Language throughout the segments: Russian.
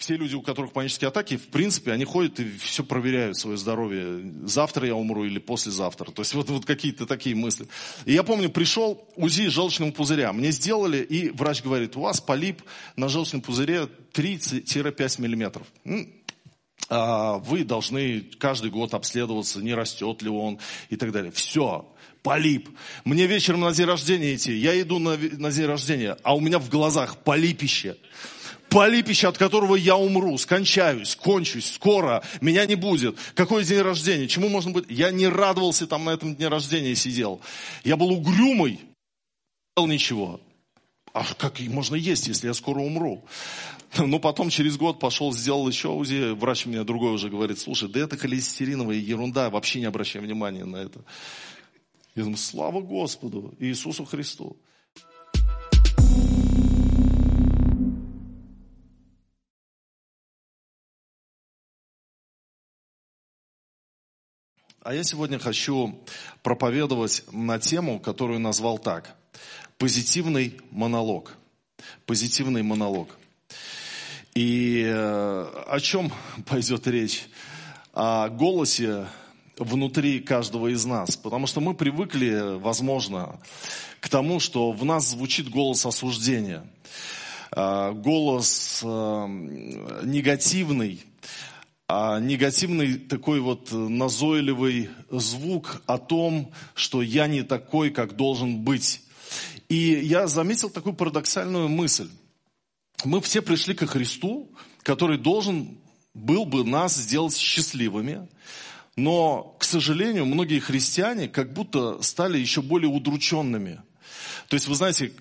все люди, у которых панические атаки, в принципе, они ходят и все проверяют свое здоровье. Завтра я умру или послезавтра. То есть вот, вот какие-то такие мысли. И я помню, пришел УЗИ желчного пузыря. Мне сделали, и врач говорит, у вас полип на желчном пузыре 3-5 миллиметров. А вы должны каждый год обследоваться, не растет ли он и так далее. Все, полип. Мне вечером на день рождения идти. Я иду на, на день рождения, а у меня в глазах полипище полипище, от которого я умру, скончаюсь, кончусь, скоро, меня не будет. Какой день рождения? Чему можно быть? Я не радовался там на этом дне рождения сидел. Я был угрюмый, не делал ничего. А как можно есть, если я скоро умру? Но потом через год пошел, сделал еще УЗИ, врач мне другой уже говорит, слушай, да это холестериновая ерунда, вообще не обращай внимания на это. Я думаю, слава Господу, Иисусу Христу. А я сегодня хочу проповедовать на тему, которую назвал так. Позитивный монолог. Позитивный монолог. И э, о чем пойдет речь? О голосе внутри каждого из нас. Потому что мы привыкли, возможно, к тому, что в нас звучит голос осуждения. Э, голос э, негативный, а негативный такой вот назойливый звук о том, что я не такой, как должен быть. И я заметил такую парадоксальную мысль. Мы все пришли ко Христу, который должен был бы нас сделать счастливыми, но, к сожалению, многие христиане как будто стали еще более удрученными – то есть, вы знаете,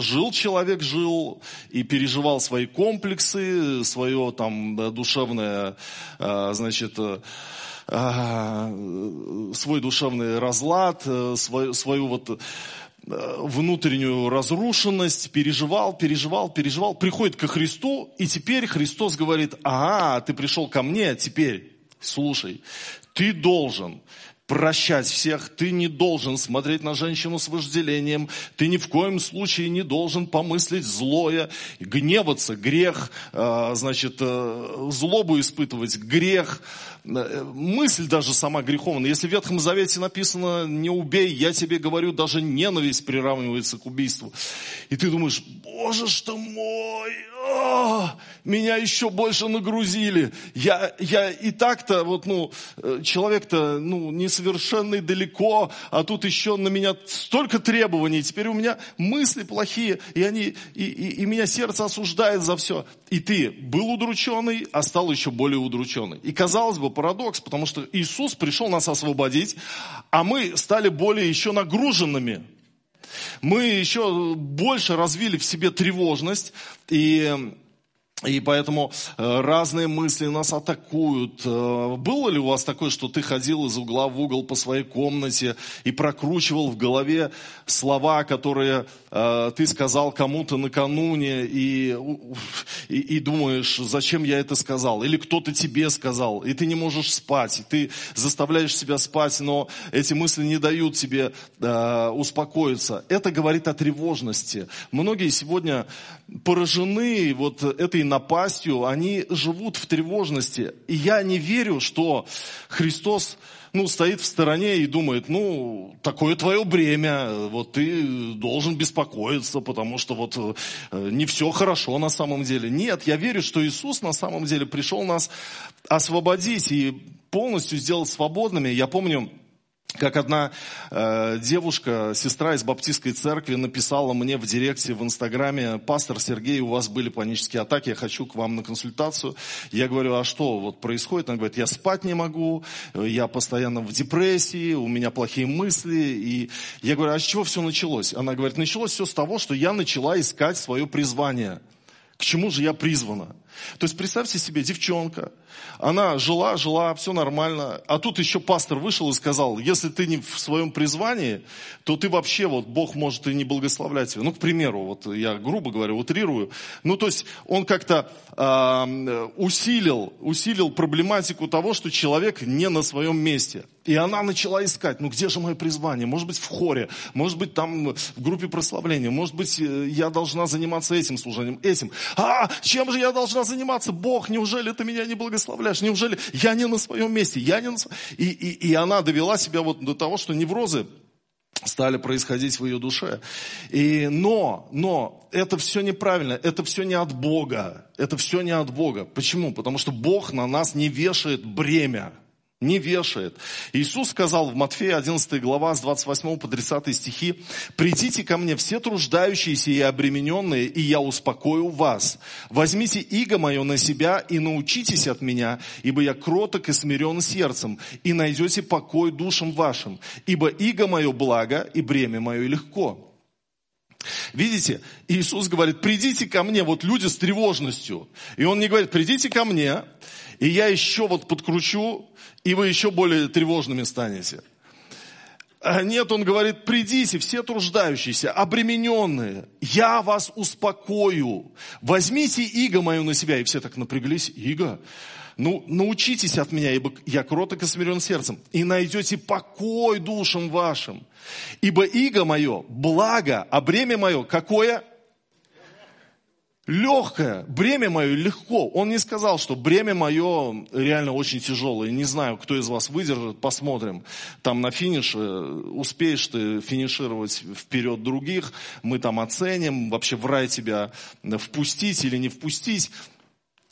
жил человек, жил и переживал свои комплексы, свое там душевное, а, значит, а, свой душевный разлад, свою, свою вот внутреннюю разрушенность, переживал, переживал, переживал, приходит ко Христу, и теперь Христос говорит, ага, ты пришел ко мне, теперь, слушай, ты должен прощать всех, ты не должен смотреть на женщину с вожделением, ты ни в коем случае не должен помыслить злое, гневаться, грех, а, значит, э, злобу испытывать, грех, э, мысль даже сама греховная. Если в Ветхом Завете написано «не убей», я тебе говорю, даже ненависть приравнивается к убийству. И ты думаешь, боже что мой, меня еще больше нагрузили. Я, я и так-то, вот, ну, э, человек-то, ну, несовершенный далеко, а тут еще на меня столько требований. Теперь у меня мысли плохие, и они, и, и, и меня сердце осуждает за все. И ты был удрученный, а стал еще более удрученный. И казалось бы, парадокс, потому что Иисус пришел нас освободить, а мы стали более еще нагруженными мы еще больше развили в себе тревожность и и поэтому э, разные мысли нас атакуют. Э, было ли у вас такое, что ты ходил из угла в угол по своей комнате и прокручивал в голове слова, которые э, ты сказал кому-то накануне, и, и, и думаешь, зачем я это сказал? Или кто-то тебе сказал, и ты не можешь спать, и ты заставляешь себя спать, но эти мысли не дают тебе успокоиться. Это говорит о тревожности. Многие сегодня поражены вот этой напастью, они живут в тревожности. И я не верю, что Христос ну, стоит в стороне и думает, ну, такое твое бремя, вот ты должен беспокоиться, потому что вот э, не все хорошо на самом деле. Нет, я верю, что Иисус на самом деле пришел нас освободить и полностью сделать свободными. Я помню, как одна э, девушка, сестра из баптистской церкви, написала мне в директе в Инстаграме, пастор Сергей, у вас были панические атаки, я хочу к вам на консультацию. Я говорю, а что вот происходит? Она говорит, я спать не могу, я постоянно в депрессии, у меня плохие мысли. И я говорю, а с чего все началось? Она говорит, началось все с того, что я начала искать свое призвание. К чему же я призвана? То есть представьте себе, девчонка, она жила, жила, все нормально, а тут еще пастор вышел и сказал, если ты не в своем призвании, то ты вообще, вот Бог может и не благословлять тебя. Ну, к примеру, вот я грубо говоря, утрирую. Ну, то есть он как-то э, усилил, усилил проблематику того, что человек не на своем месте. И она начала искать, ну где же мое призвание? Может быть в хоре, может быть там в группе прославления, может быть э, я должна заниматься этим служением, этим. А, чем же я должна должна заниматься? Бог, неужели ты меня не благословляешь? Неужели я не на своем месте? Я не на... И, и, и она довела себя вот до того, что неврозы стали происходить в ее душе. И, но, но, это все неправильно, это все не от Бога, это все не от Бога. Почему? Потому что Бог на нас не вешает бремя не вешает. Иисус сказал в Матфея 11 глава с 28 по 30 стихи, «Придите ко мне все труждающиеся и обремененные, и я успокою вас. Возьмите иго мое на себя и научитесь от меня, ибо я кроток и смирен сердцем, и найдете покой душам вашим, ибо иго мое благо, и бремя мое легко». Видите, Иисус говорит, придите ко мне, вот люди с тревожностью. И Он не говорит, придите ко мне, и я еще вот подкручу, и вы еще более тревожными станете. А нет, он говорит, придите, все труждающиеся, обремененные, я вас успокою. Возьмите иго мою на себя. И все так напряглись, иго? Ну, научитесь от меня, ибо я кроток и смирен сердцем, и найдете покой душам вашим. Ибо иго мое, благо, а бремя мое, какое? Легкое, бремя мое легко. Он не сказал, что бремя мое реально очень тяжелое. Не знаю, кто из вас выдержит, посмотрим. Там на финише, успеешь ты финишировать вперед других, мы там оценим, вообще в рай тебя впустить или не впустить.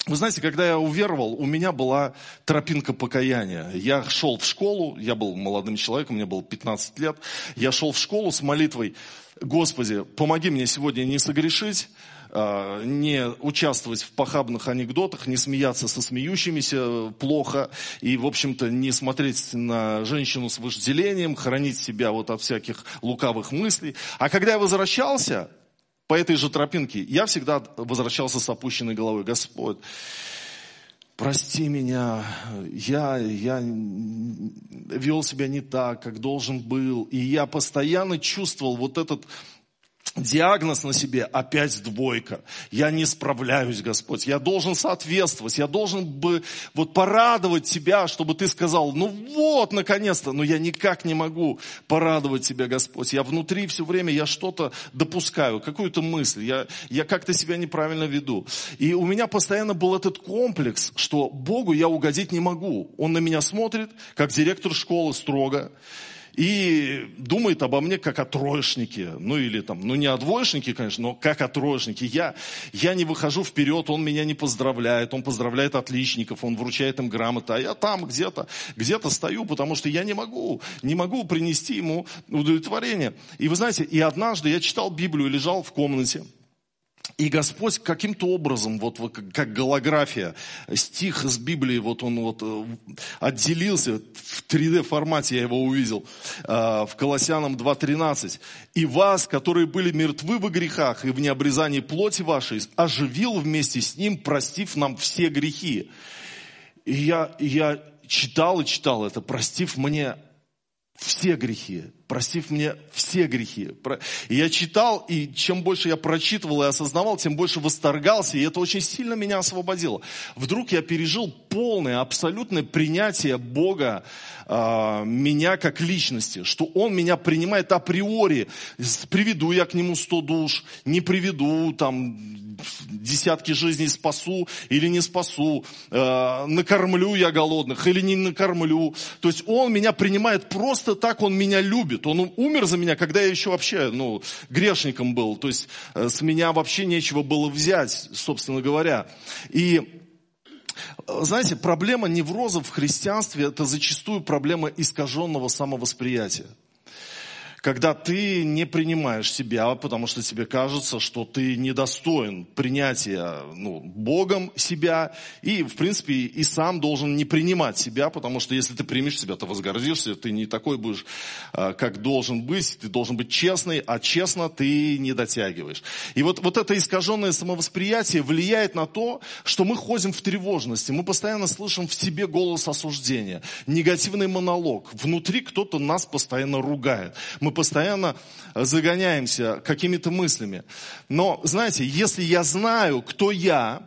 Вы знаете, когда я уверовал, у меня была тропинка покаяния. Я шел в школу, я был молодым человеком, мне было 15 лет. Я шел в школу с молитвой, Господи, помоги мне сегодня не согрешить, не участвовать в похабных анекдотах, не смеяться со смеющимися плохо и, в общем-то, не смотреть на женщину с вожделением, хранить себя вот от всяких лукавых мыслей. А когда я возвращался по этой же тропинке, я всегда возвращался с опущенной головой. Господь, прости меня, я, я вел себя не так, как должен был. И я постоянно чувствовал вот этот диагноз на себе опять двойка. Я не справляюсь, Господь. Я должен соответствовать. Я должен бы вот порадовать Тебя, чтобы Ты сказал, ну вот, наконец-то. Но я никак не могу порадовать Тебя, Господь. Я внутри все время, я что-то допускаю, какую-то мысль. Я, я как-то себя неправильно веду. И у меня постоянно был этот комплекс, что Богу я угодить не могу. Он на меня смотрит, как директор школы строго и думает обо мне как о троечнике. Ну или там, ну не о двоечнике, конечно, но как о троечнике. Я, я не выхожу вперед, он меня не поздравляет, он поздравляет отличников, он вручает им грамоты, а я там где-то, где-то стою, потому что я не могу, не могу принести ему удовлетворение. И вы знаете, и однажды я читал Библию, лежал в комнате, и Господь каким-то образом, вот, вот как голография, стих из Библии, вот он вот э, отделился, в 3D формате я его увидел, э, в Колоссянам 2.13. «И вас, которые были мертвы во грехах и в необрезании плоти вашей, оживил вместе с ним, простив нам все грехи». И я, я читал и читал это, простив мне все грехи, простив мне все грехи. И я читал, и чем больше я прочитывал и осознавал, тем больше восторгался, и это очень сильно меня освободило. Вдруг я пережил полное, абсолютное принятие Бога, э, меня как личности, что Он меня принимает априори. Приведу я к Нему сто душ, не приведу, там, десятки жизней спасу или не спасу, э, накормлю я голодных или не накормлю. То есть Он меня принимает просто так, Он меня любит. Он умер за меня, когда я еще вообще ну, грешником был. То есть э, с меня вообще нечего было взять, собственно говоря. И э, знаете, проблема неврозов в христианстве – это зачастую проблема искаженного самовосприятия когда ты не принимаешь себя, потому что тебе кажется, что ты недостоин принятия ну, Богом себя, и, в принципе, и сам должен не принимать себя, потому что если ты примешь себя, то возгордишься, ты не такой будешь, а, как должен быть, ты должен быть честный, а честно ты не дотягиваешь. И вот, вот это искаженное самовосприятие влияет на то, что мы ходим в тревожности, мы постоянно слышим в себе голос осуждения, негативный монолог, внутри кто-то нас постоянно ругает. Мы постоянно загоняемся какими-то мыслями. Но, знаете, если я знаю, кто я,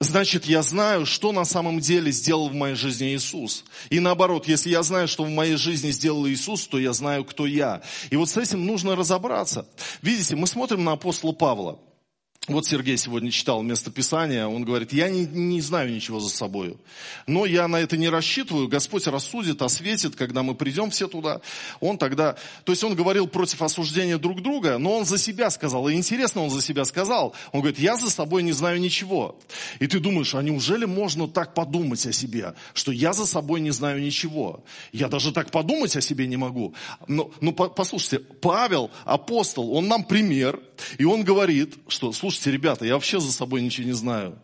значит, я знаю, что на самом деле сделал в моей жизни Иисус. И наоборот, если я знаю, что в моей жизни сделал Иисус, то я знаю, кто я. И вот с этим нужно разобраться. Видите, мы смотрим на апостола Павла. Вот Сергей сегодня читал местописание, он говорит, я не, не знаю ничего за собой. Но я на это не рассчитываю, Господь рассудит, осветит, когда мы придем все туда. Он тогда, то есть он говорил против осуждения друг друга, но он за себя сказал. И интересно, он за себя сказал. Он говорит, я за собой не знаю ничего. И ты думаешь, а неужели можно так подумать о себе, что я за собой не знаю ничего? Я даже так подумать о себе не могу. Но, ну, послушайте, Павел, апостол, он нам пример, и он говорит, что, слушайте, слушайте, ребята, я вообще за собой ничего не знаю.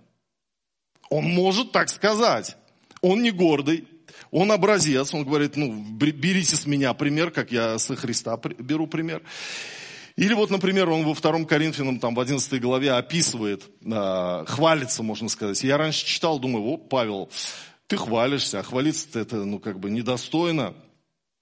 Он может так сказать. Он не гордый, он образец, он говорит, ну, берите с меня пример, как я со Христа беру пример. Или вот, например, он во втором Коринфянам, там, в 11 главе описывает, э, хвалится, можно сказать. Я раньше читал, думаю, о, Павел, ты хвалишься, а хвалиться это, ну, как бы недостойно.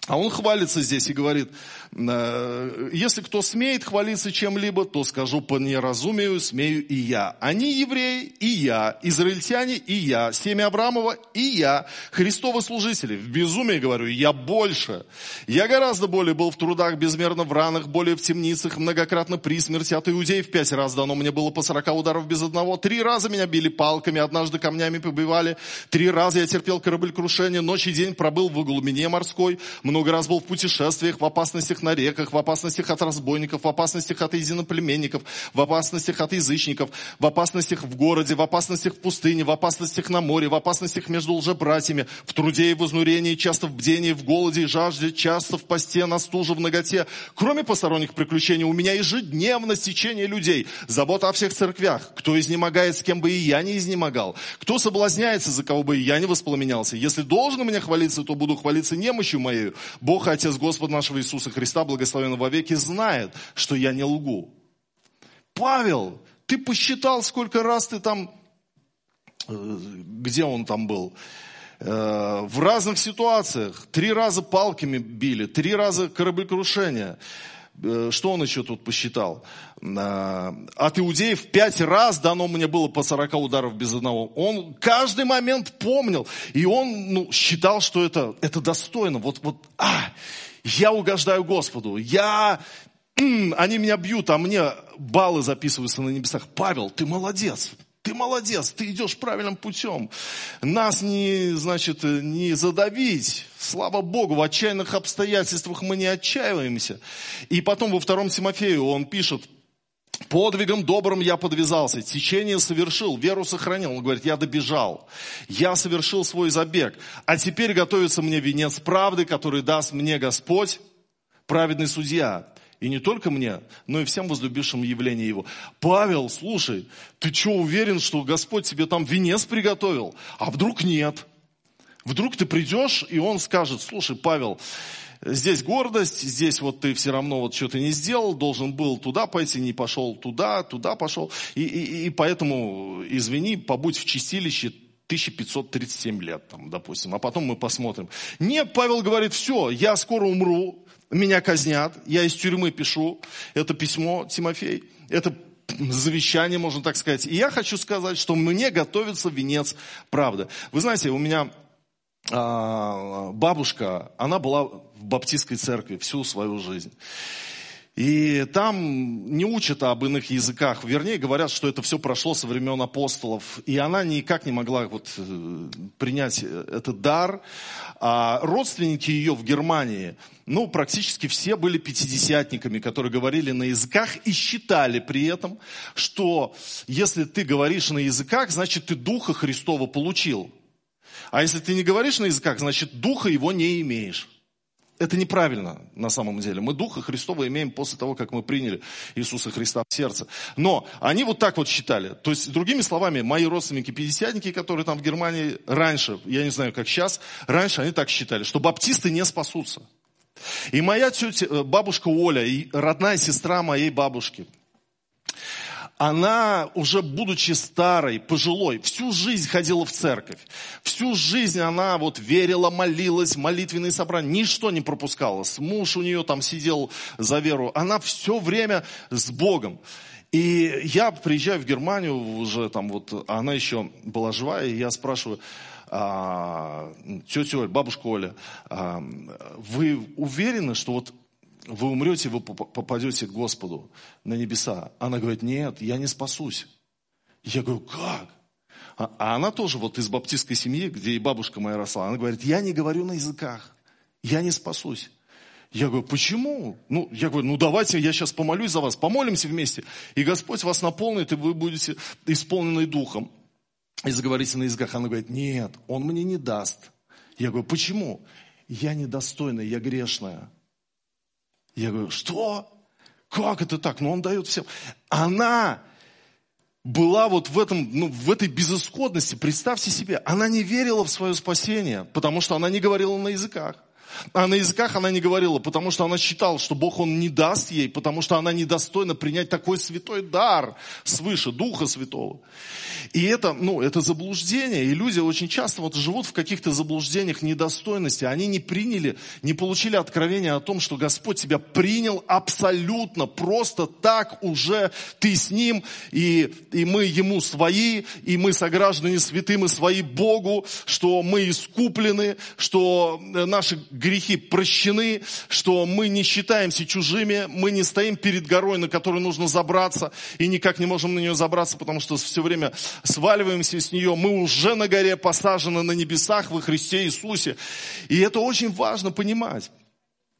А он хвалится здесь и говорит, «Э, если кто смеет хвалиться чем-либо, то скажу по неразумию, смею и я. Они евреи, и я, израильтяне, и я, семя Авраамова, и я, Христовы служители. В безумии говорю, я больше. Я гораздо более был в трудах, безмерно в ранах, более в темницах, многократно при смерти от иудеев. Пять раз дано мне было по сорока ударов без одного. Три раза меня били палками, однажды камнями побивали. Три раза я терпел кораблекрушение, ночь и день пробыл в глубине морской много раз был в путешествиях, в опасностях на реках, в опасностях от разбойников, в опасностях от единоплеменников, в опасностях от язычников, в опасностях в городе, в опасностях в пустыне, в опасностях на море, в опасностях между лжебратьями, в труде и в изнурении, часто в бдении, в голоде и жажде, часто в посте, на стуже, в ноготе. Кроме посторонних приключений, у меня ежедневно стечение людей, забота о всех церквях. Кто изнемогает, с кем бы и я не изнемогал. Кто соблазняется, за кого бы и я не воспламенялся. Если должен меня хвалиться, то буду хвалиться немощью моей, Бог, Отец Господа нашего Иисуса Христа, благословенного во веки, знает, что я не лгу. Павел, ты посчитал, сколько раз ты там, э, где он там был, э, в разных ситуациях. Три раза палками били, три раза кораблекрушение. Э, что он еще тут посчитал? От иудеев пять раз дано мне было по 40 ударов без одного. Он каждый момент помнил. И он ну, считал, что это, это достойно. Вот, вот, а, я угождаю Господу. Я, они меня бьют, а мне баллы записываются на небесах. Павел, ты молодец ты молодец, ты идешь правильным путем. Нас не, значит, не задавить. Слава Богу, в отчаянных обстоятельствах мы не отчаиваемся. И потом во втором Тимофею он пишет, Подвигом добрым я подвязался, течение совершил, веру сохранил. Он говорит, я добежал, я совершил свой забег, а теперь готовится мне венец правды, который даст мне Господь, праведный судья. И не только мне, но и всем возлюбившим явление Его. Павел, слушай, ты что, уверен, что Господь тебе там венец приготовил? А вдруг нет? Вдруг ты придешь, и он скажет, слушай, Павел, здесь гордость, здесь вот ты все равно вот что-то не сделал, должен был туда пойти, не пошел туда, туда пошел. И, и, и поэтому, извини, побудь в чистилище 1537 лет, там, допустим, а потом мы посмотрим. Нет, Павел говорит, все, я скоро умру, меня казнят, я из тюрьмы пишу, это письмо Тимофей, это завещание, можно так сказать. И я хочу сказать, что мне готовится венец правды. Вы знаете, у меня а, бабушка, она была в баптистской церкви всю свою жизнь. И там не учат об иных языках, вернее говорят, что это все прошло со времен апостолов. И она никак не могла вот э, принять этот дар. А родственники ее в Германии, ну, практически все были пятидесятниками, которые говорили на языках и считали при этом, что если ты говоришь на языках, значит ты Духа Христова получил. А если ты не говоришь на языках, значит Духа его не имеешь. Это неправильно на самом деле. Мы Духа Христова имеем после того, как мы приняли Иисуса Христа в сердце. Но они вот так вот считали. То есть, другими словами, мои родственники, пятидесятники, которые там в Германии раньше, я не знаю, как сейчас, раньше они так считали, что баптисты не спасутся. И моя тетя, э, бабушка Оля, и родная сестра моей бабушки, она уже будучи старой, пожилой, всю жизнь ходила в церковь. Всю жизнь она вот верила, молилась, молитвенные собрания, ничто не пропускала. Муж у нее там сидел за веру. Она все время с Богом. И я приезжаю в Германию, уже там вот, она еще была живая, и я спрашиваю, а, тетя Оля, бабушка Оля, а, вы уверены, что вот вы умрете, вы попадете к Господу на небеса. Она говорит, нет, я не спасусь. Я говорю, как? А, а она тоже вот из баптистской семьи, где и бабушка моя росла. Она говорит, я не говорю на языках, я не спасусь. Я говорю, почему? Ну, я говорю, ну давайте я сейчас помолюсь за вас, помолимся вместе. И Господь вас наполнит, и вы будете исполнены духом. И заговорите на языках. Она говорит, нет, Он мне не даст. Я говорю, почему? Я недостойная, я грешная. Я говорю, что? Как это так? Ну, Он дает всем. Она была вот в, этом, ну, в этой безысходности, представьте себе, она не верила в свое спасение, потому что она не говорила на языках. А на языках она не говорила, потому что она считала, что Бог Он не даст ей, потому что она недостойна принять такой святой дар свыше, Духа Святого. И это, ну, это заблуждение. И люди очень часто вот живут в каких-то заблуждениях недостойности. Они не приняли, не получили откровения о том, что Господь тебя принял абсолютно, просто так уже ты с Ним, и, и мы Ему свои, и мы сограждане святым и свои Богу, что мы искуплены, что наши грехи прощены, что мы не считаемся чужими, мы не стоим перед горой, на которую нужно забраться, и никак не можем на нее забраться, потому что все время сваливаемся с нее. Мы уже на горе посажены на небесах во Христе Иисусе. И это очень важно понимать.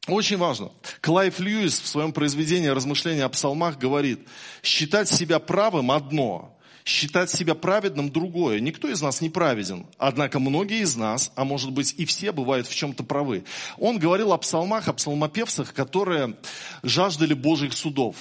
Очень важно. Клайв Льюис в своем произведении «Размышления о псалмах» говорит, считать себя правым одно, считать себя праведным другое. Никто из нас не праведен. Однако многие из нас, а может быть и все, бывают в чем-то правы. Он говорил о псалмах, о псалмопевцах, которые жаждали Божьих судов.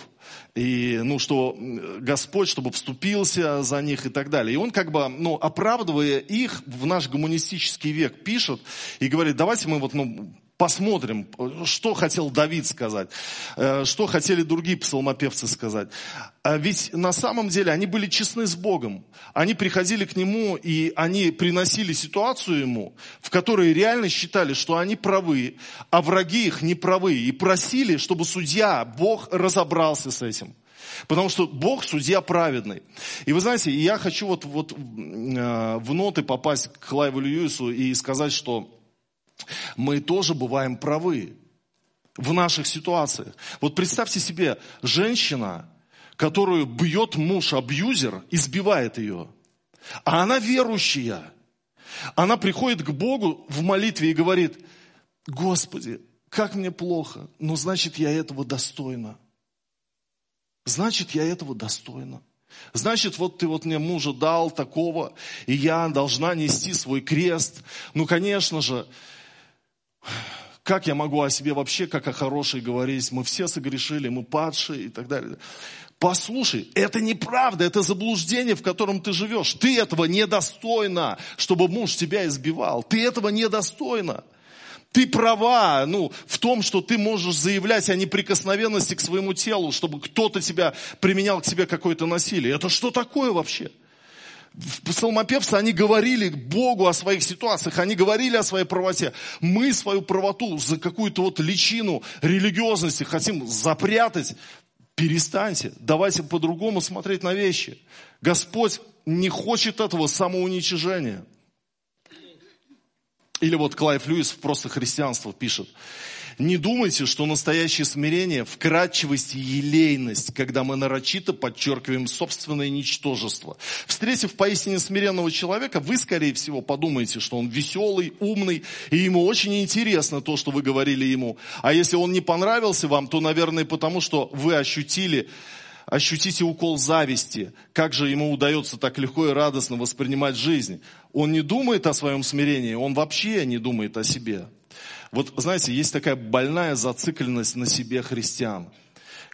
И, ну, что Господь, чтобы вступился за них и так далее. И он как бы, ну, оправдывая их в наш гуманистический век, пишет и говорит, давайте мы вот, ну, посмотрим, что хотел Давид сказать, э, что хотели другие псалмопевцы сказать. А ведь на самом деле они были честны с Богом. Они приходили к Нему и они приносили ситуацию Ему, в которой реально считали, что они правы, а враги их не правы. И просили, чтобы судья, Бог разобрался с этим. Потому что Бог судья праведный. И вы знаете, я хочу вот, вот э, в ноты попасть к Лайву Льюису и сказать, что мы тоже бываем правы в наших ситуациях. Вот представьте себе, женщина, которую бьет муж-абьюзер, избивает ее, а она верующая. Она приходит к Богу в молитве и говорит, Господи, как мне плохо, но значит я этого достойна. Значит, я этого достойна. Значит, вот ты вот мне мужа дал такого, и я должна нести свой крест. Ну, конечно же, как я могу о себе вообще, как о хорошей говорить? Мы все согрешили, мы падшие и так далее. Послушай, это неправда, это заблуждение, в котором ты живешь. Ты этого недостойна, чтобы муж тебя избивал. Ты этого недостойна. Ты права ну, в том, что ты можешь заявлять о неприкосновенности к своему телу, чтобы кто-то тебя применял к себе какое-то насилие. Это что такое вообще? Псалмопевцы, они говорили Богу о своих ситуациях, они говорили о своей правоте. Мы свою правоту за какую-то вот личину религиозности хотим запрятать. Перестаньте, давайте по-другому смотреть на вещи. Господь не хочет этого самоуничижения. Или вот Клайв Льюис «Просто христианство» пишет. Не думайте, что настоящее смирение – вкрадчивость и елейность, когда мы нарочито подчеркиваем собственное ничтожество. Встретив поистине смиренного человека, вы, скорее всего, подумаете, что он веселый, умный, и ему очень интересно то, что вы говорили ему. А если он не понравился вам, то, наверное, потому что вы ощутили ощутите укол зависти. Как же ему удается так легко и радостно воспринимать жизнь? Он не думает о своем смирении, он вообще не думает о себе. Вот, знаете, есть такая больная зацикленность на себе христиан.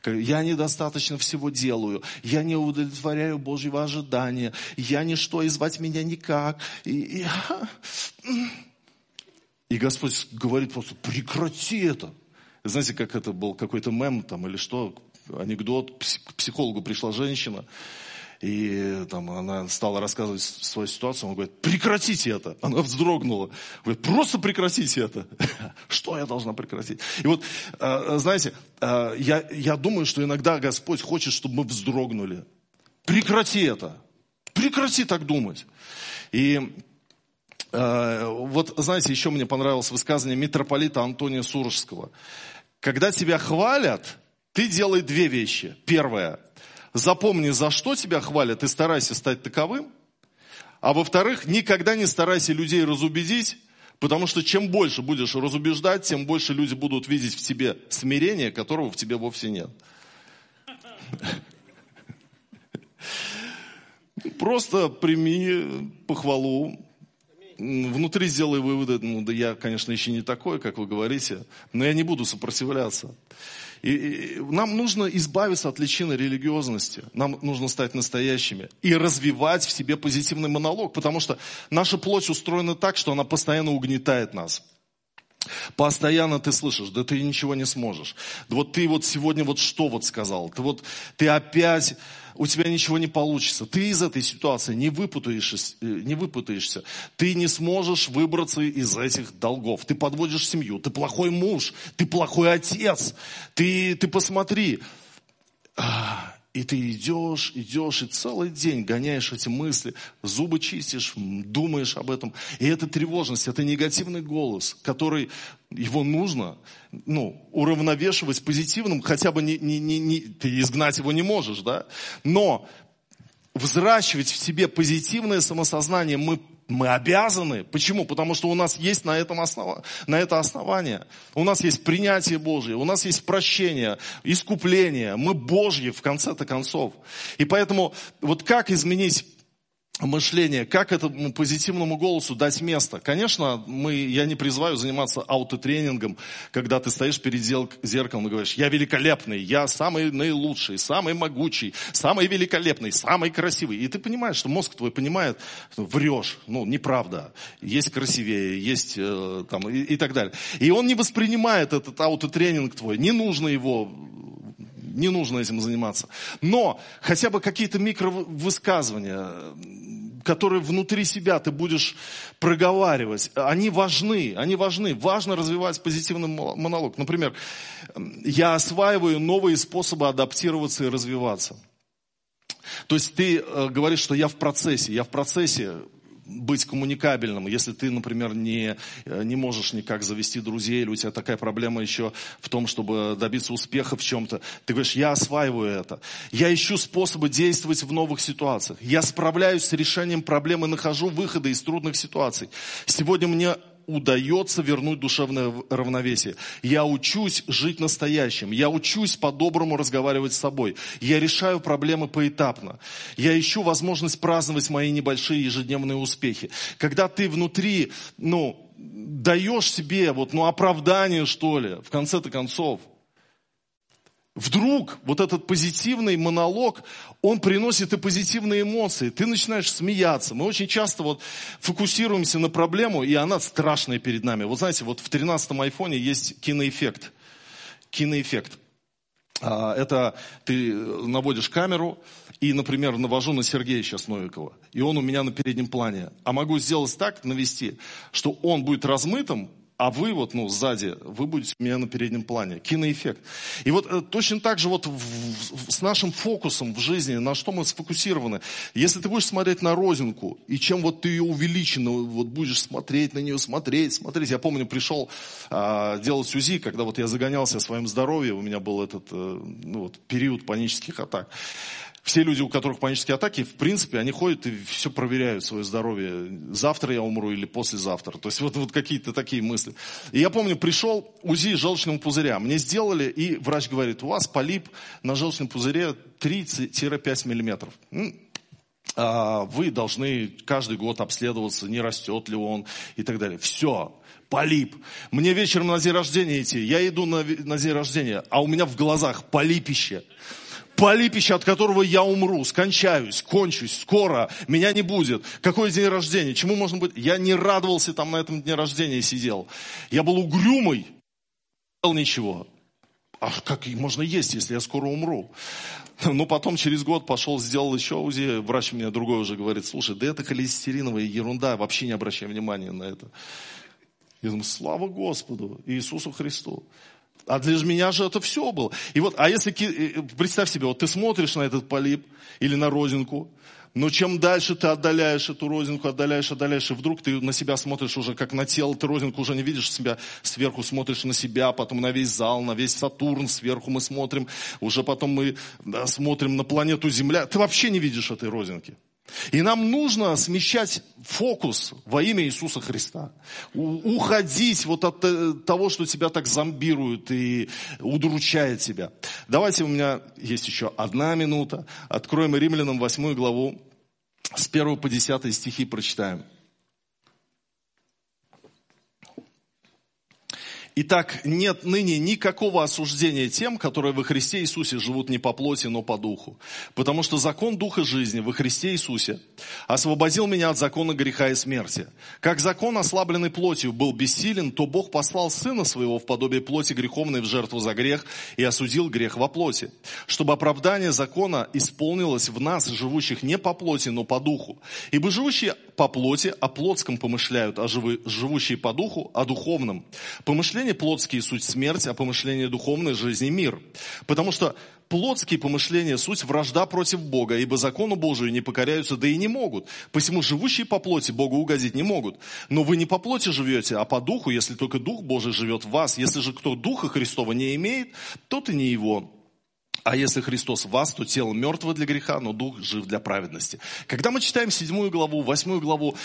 Я недостаточно всего делаю, я не удовлетворяю Божьего ожидания, я ничто, и звать меня никак. И, и, и Господь говорит просто, прекрати это. Знаете, как это был какой-то мем там или что, анекдот, к психологу пришла женщина, и там она стала рассказывать свою ситуацию, он говорит, прекратите это. Она вздрогнула. Говорит, просто прекратите это. Что я должна прекратить? И вот, э, знаете, э, я, я думаю, что иногда Господь хочет, чтобы мы вздрогнули. Прекрати это. Прекрати так думать. И э, вот, знаете, еще мне понравилось высказывание митрополита Антония Сурожского. когда тебя хвалят, ты делай две вещи. Первое. Запомни, за что тебя хвалят, и старайся стать таковым. А во-вторых, никогда не старайся людей разубедить, потому что чем больше будешь разубеждать, тем больше люди будут видеть в тебе смирение, которого в тебе вовсе нет. Просто прими похвалу, внутри сделай выводы, ну да я, конечно, еще не такой, как вы говорите, но я не буду сопротивляться. И, и нам нужно избавиться от личины религиозности. Нам нужно стать настоящими и развивать в себе позитивный монолог, потому что наша плоть устроена так, что она постоянно угнетает нас. Постоянно ты слышишь, да ты ничего не сможешь. Вот ты вот сегодня вот что вот сказал, ты вот, ты опять, у тебя ничего не получится. Ты из этой ситуации не выпутаешься, э, не выпутаешься. Ты не сможешь выбраться из этих долгов. Ты подводишь семью, ты плохой муж, ты плохой отец. Ты, ты посмотри. И ты идешь, идешь, и целый день гоняешь эти мысли, зубы чистишь, думаешь об этом. И это тревожность, это негативный голос, который его нужно ну, уравновешивать позитивным, хотя бы не, не, не, не, ты изгнать его не можешь, да? Но взращивать в себе позитивное самосознание мы мы обязаны. Почему? Потому что у нас есть на, этом основ... на это основание. У нас есть принятие Божье, у нас есть прощение, искупление. Мы Божьи в конце-то концов. И поэтому вот как изменить мышление, как этому позитивному голосу дать место. Конечно, мы, я не призываю заниматься аутотренингом, когда ты стоишь перед зеркалом и говоришь, я великолепный, я самый наилучший, самый могучий, самый великолепный, самый красивый. И ты понимаешь, что мозг твой понимает, врешь, ну, неправда, есть красивее, есть э, там и, и так далее. И он не воспринимает этот аутотренинг твой, не нужно его не нужно этим заниматься. Но хотя бы какие-то микровысказывания, которые внутри себя ты будешь проговаривать, они важны, они важны. Важно развивать позитивный монолог. Например, я осваиваю новые способы адаптироваться и развиваться. То есть ты э, говоришь, что я в процессе, я в процессе быть коммуникабельным. Если ты, например, не, э, не можешь никак завести друзей, или у тебя такая проблема еще в том, чтобы добиться успеха в чем-то, ты говоришь, я осваиваю это. Я ищу способы действовать в новых ситуациях. Я справляюсь с решением проблемы, нахожу выходы из трудных ситуаций. Сегодня мне удается вернуть душевное равновесие. Я учусь жить настоящим. Я учусь по-доброму разговаривать с собой. Я решаю проблемы поэтапно. Я ищу возможность праздновать мои небольшие ежедневные успехи. Когда ты внутри, ну, даешь себе вот, ну, оправдание, что ли, в конце-то концов, вдруг вот этот позитивный монолог, он приносит и позитивные эмоции. Ты начинаешь смеяться. Мы очень часто вот фокусируемся на проблему, и она страшная перед нами. Вот знаете, вот в 13-м айфоне есть киноэффект. Киноэффект. А, это ты наводишь камеру, и, например, навожу на Сергея сейчас Новикова, и он у меня на переднем плане. А могу сделать так, навести, что он будет размытым, а вы вот, ну, сзади, вы будете у меня на переднем плане. Киноэффект. И вот э, точно так же вот в, в, с нашим фокусом в жизни, на что мы сфокусированы. Если ты будешь смотреть на розинку, и чем вот ты ее увеличенно, вот будешь смотреть на нее, смотреть, смотреть. Я помню, пришел а, делать УЗИ, когда вот я загонялся о своем здоровье, у меня был этот э, ну, вот, период панических атак все люди, у которых панические атаки, в принципе, они ходят и все проверяют свое здоровье. Завтра я умру или послезавтра. То есть вот, вот какие-то такие мысли. И я помню, пришел УЗИ желчного пузыря. Мне сделали, и врач говорит, у вас полип на желчном пузыре 3-5 миллиметров. А вы должны каждый год обследоваться, не растет ли он и так далее. Все, полип. Мне вечером на день рождения идти. Я иду на, на день рождения, а у меня в глазах полипище полипище, от которого я умру, скончаюсь, кончусь, скоро, меня не будет. Какой день рождения? Чему можно быть? Я не радовался там на этом дне рождения сидел. Я был угрюмый, не ничего. А как можно есть, если я скоро умру? Но потом через год пошел, сделал еще УЗИ, врач мне другой уже говорит, слушай, да это холестериновая ерунда, вообще не обращай внимания на это. Я думаю, слава Господу, Иисусу Христу. А для меня же это все было. И вот, а если, представь себе, вот ты смотришь на этот полип или на розинку, Но чем дальше ты отдаляешь эту розинку, отдаляешь, отдаляешь, и вдруг ты на себя смотришь уже как на тело, ты розинку уже не видишь себя, сверху смотришь на себя, потом на весь зал, на весь Сатурн, сверху мы смотрим, уже потом мы да, смотрим на планету Земля. Ты вообще не видишь этой розинки. И нам нужно смещать фокус во имя Иисуса Христа. Уходить вот от э, того, что тебя так зомбирует и удручает тебя. Давайте, у меня есть еще одна минута. Откроем Римлянам 8 главу. С 1 по 10 стихи прочитаем. Итак, нет ныне никакого осуждения тем, которые во Христе Иисусе живут не по плоти, но по духу. Потому что закон Духа жизни во Христе Иисусе освободил меня от закона греха и смерти. Как закон, ослабленный плотью, был бессилен, то Бог послал Сына Своего в подобие плоти греховной в жертву за грех и осудил грех во плоти. Чтобы оправдание закона исполнилось в нас, живущих не по плоти, но по духу. Ибо живущие по плоти о плотском помышляют, а живущие по духу о духовном. Помышление плотские – суть смерть, а помышления духовные – жизнь и мир. Потому что плотские помышления – суть вражда против Бога, ибо закону Божию не покоряются, да и не могут. Посему живущие по плоти Богу угодить не могут. Но вы не по плоти живете, а по духу, если только Дух Божий живет в вас. Если же кто Духа Христова не имеет, тот и не его. А если Христос в вас, то тело мертво для греха, но дух жив для праведности. Когда мы читаем седьмую главу, восьмую главу,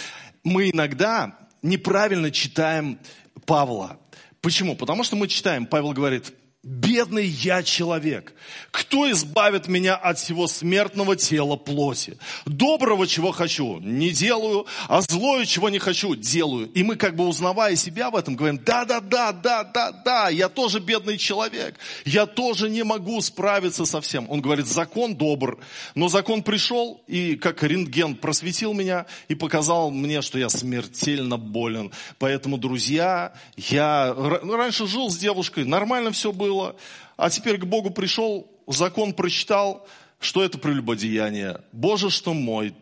мы иногда неправильно читаем Павла. Почему? Потому что мы читаем, Павел говорит, Бедный я человек. Кто избавит меня от всего смертного тела плоти? Доброго, чего хочу, не делаю, а злое, чего не хочу, делаю. И мы как бы узнавая себя в этом, говорим, да, да, да, да, да, да, я тоже бедный человек. Я тоже не могу справиться со всем. Он говорит, закон добр. Но закон пришел и как рентген просветил меня и показал мне, что я смертельно болен. Поэтому, друзья, я раньше жил с девушкой, нормально все было было, а теперь к Богу пришел, закон прочитал, что это прелюбодеяние. Боже, что мой,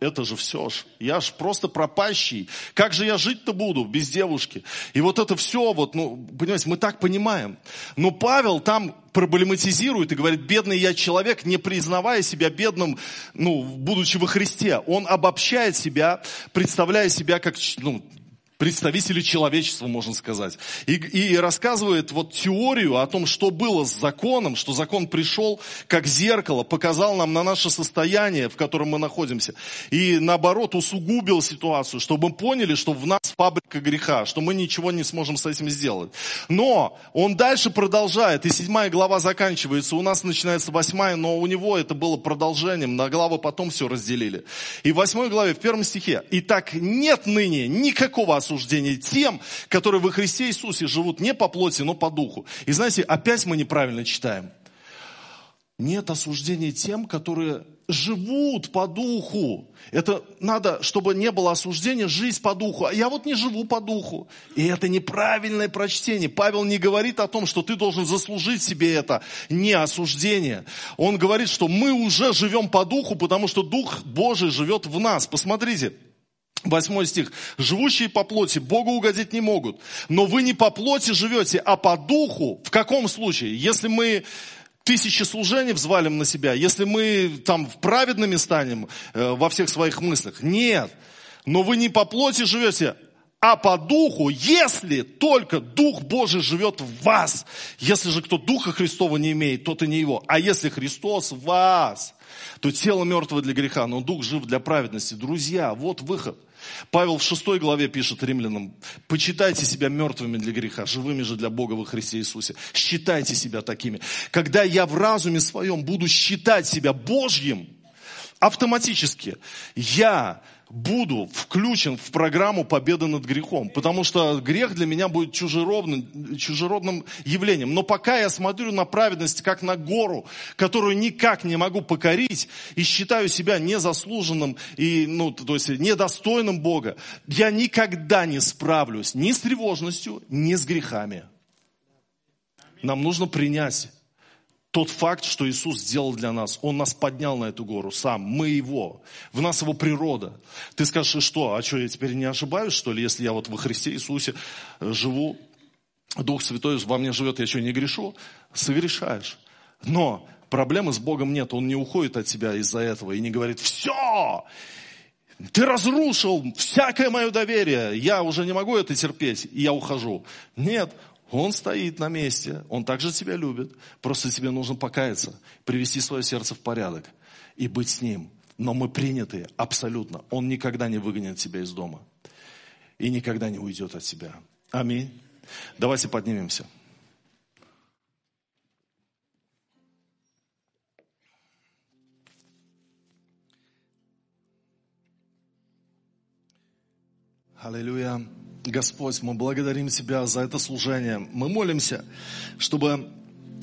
это же все ж. Я ж просто пропащий. Как же я жить-то буду без девушки? И вот это все, вот, ну, понимаете, мы так понимаем. Но Павел там проблематизирует и говорит, бедный я человек, не признавая себя бедным, ну, будучи во Христе. Он обобщает себя, представляя себя как, ну, представители человечества, можно сказать. И, и рассказывает вот теорию о том, что было с законом, что закон пришел как зеркало, показал нам на наше состояние, в котором мы находимся. И наоборот, усугубил ситуацию, чтобы мы поняли, что в нас фабрика греха, что мы ничего не сможем с этим сделать. Но он дальше продолжает, и седьмая глава заканчивается, у нас начинается восьмая, но у него это было продолжением, на главы потом все разделили. И в восьмой главе, в первом стихе, «Итак, нет ныне никакого осуждение тем, которые во Христе Иисусе живут не по плоти, но по духу. И знаете, опять мы неправильно читаем. Нет осуждения тем, которые живут по духу. Это надо, чтобы не было осуждения, жизнь по духу. А я вот не живу по духу. И это неправильное прочтение. Павел не говорит о том, что ты должен заслужить себе это не осуждение. Он говорит, что мы уже живем по духу, потому что Дух Божий живет в нас. Посмотрите, Восьмой стих. «Живущие по плоти Богу угодить не могут, но вы не по плоти живете, а по духу». В каком случае? Если мы тысячи служений взвалим на себя, если мы там праведными станем э, во всех своих мыслях. Нет. Но вы не по плоти живете, а по духу, если только Дух Божий живет в вас. Если же кто Духа Христова не имеет, тот и не его. А если Христос в вас, то тело мертвое для греха, но Дух жив для праведности. Друзья, вот выход. Павел в шестой главе пишет римлянам, почитайте себя мертвыми для греха, живыми же для Бога во Христе Иисусе. Считайте себя такими. Когда я в разуме своем буду считать себя Божьим, автоматически я буду включен в программу победы над грехом, потому что грех для меня будет чужеродным, чужеродным явлением. Но пока я смотрю на праведность как на гору, которую никак не могу покорить и считаю себя незаслуженным и, ну, то есть недостойным Бога, я никогда не справлюсь ни с тревожностью, ни с грехами. Нам нужно принять тот факт, что Иисус сделал для нас. Он нас поднял на эту гору сам, мы Его. В нас Его природа. Ты скажешь, что, а что, я теперь не ошибаюсь, что ли, если я вот во Христе Иисусе живу, Дух Святой во мне живет, я что, не грешу? Согрешаешь. Но проблемы с Богом нет, Он не уходит от тебя из-за этого и не говорит, все, ты разрушил всякое мое доверие, я уже не могу это терпеть, и я ухожу. Нет, он стоит на месте, он также тебя любит, просто тебе нужно покаяться, привести свое сердце в порядок и быть с ним. Но мы приняты абсолютно. Он никогда не выгонит тебя из дома и никогда не уйдет от тебя. Аминь. Давайте поднимемся. Аллилуйя. Господь, мы благодарим Тебя за это служение. Мы молимся, чтобы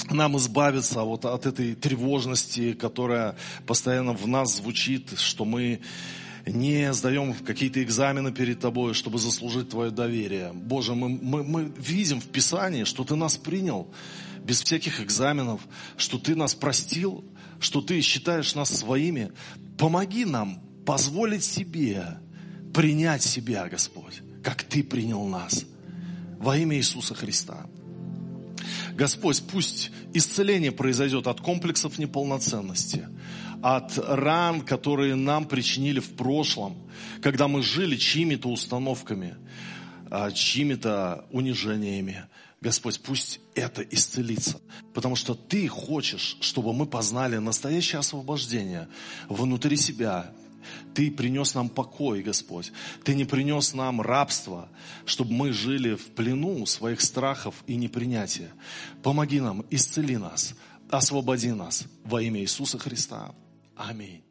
нам избавиться вот от этой тревожности, которая постоянно в нас звучит, что мы не сдаем какие-то экзамены перед Тобой, чтобы заслужить Твое доверие. Боже, мы, мы, мы видим в Писании, что Ты нас принял без всяких экзаменов, что Ты нас простил, что Ты считаешь нас своими. Помоги нам позволить себе принять себя, Господь, как Ты принял нас. Во имя Иисуса Христа. Господь, пусть исцеление произойдет от комплексов неполноценности, от ран, которые нам причинили в прошлом, когда мы жили чьими-то установками, а, чьими-то унижениями. Господь, пусть это исцелится, потому что Ты хочешь, чтобы мы познали настоящее освобождение внутри себя, ты принес нам покой, Господь. Ты не принес нам рабство, чтобы мы жили в плену своих страхов и непринятия. Помоги нам, исцели нас, освободи нас во имя Иисуса Христа. Аминь.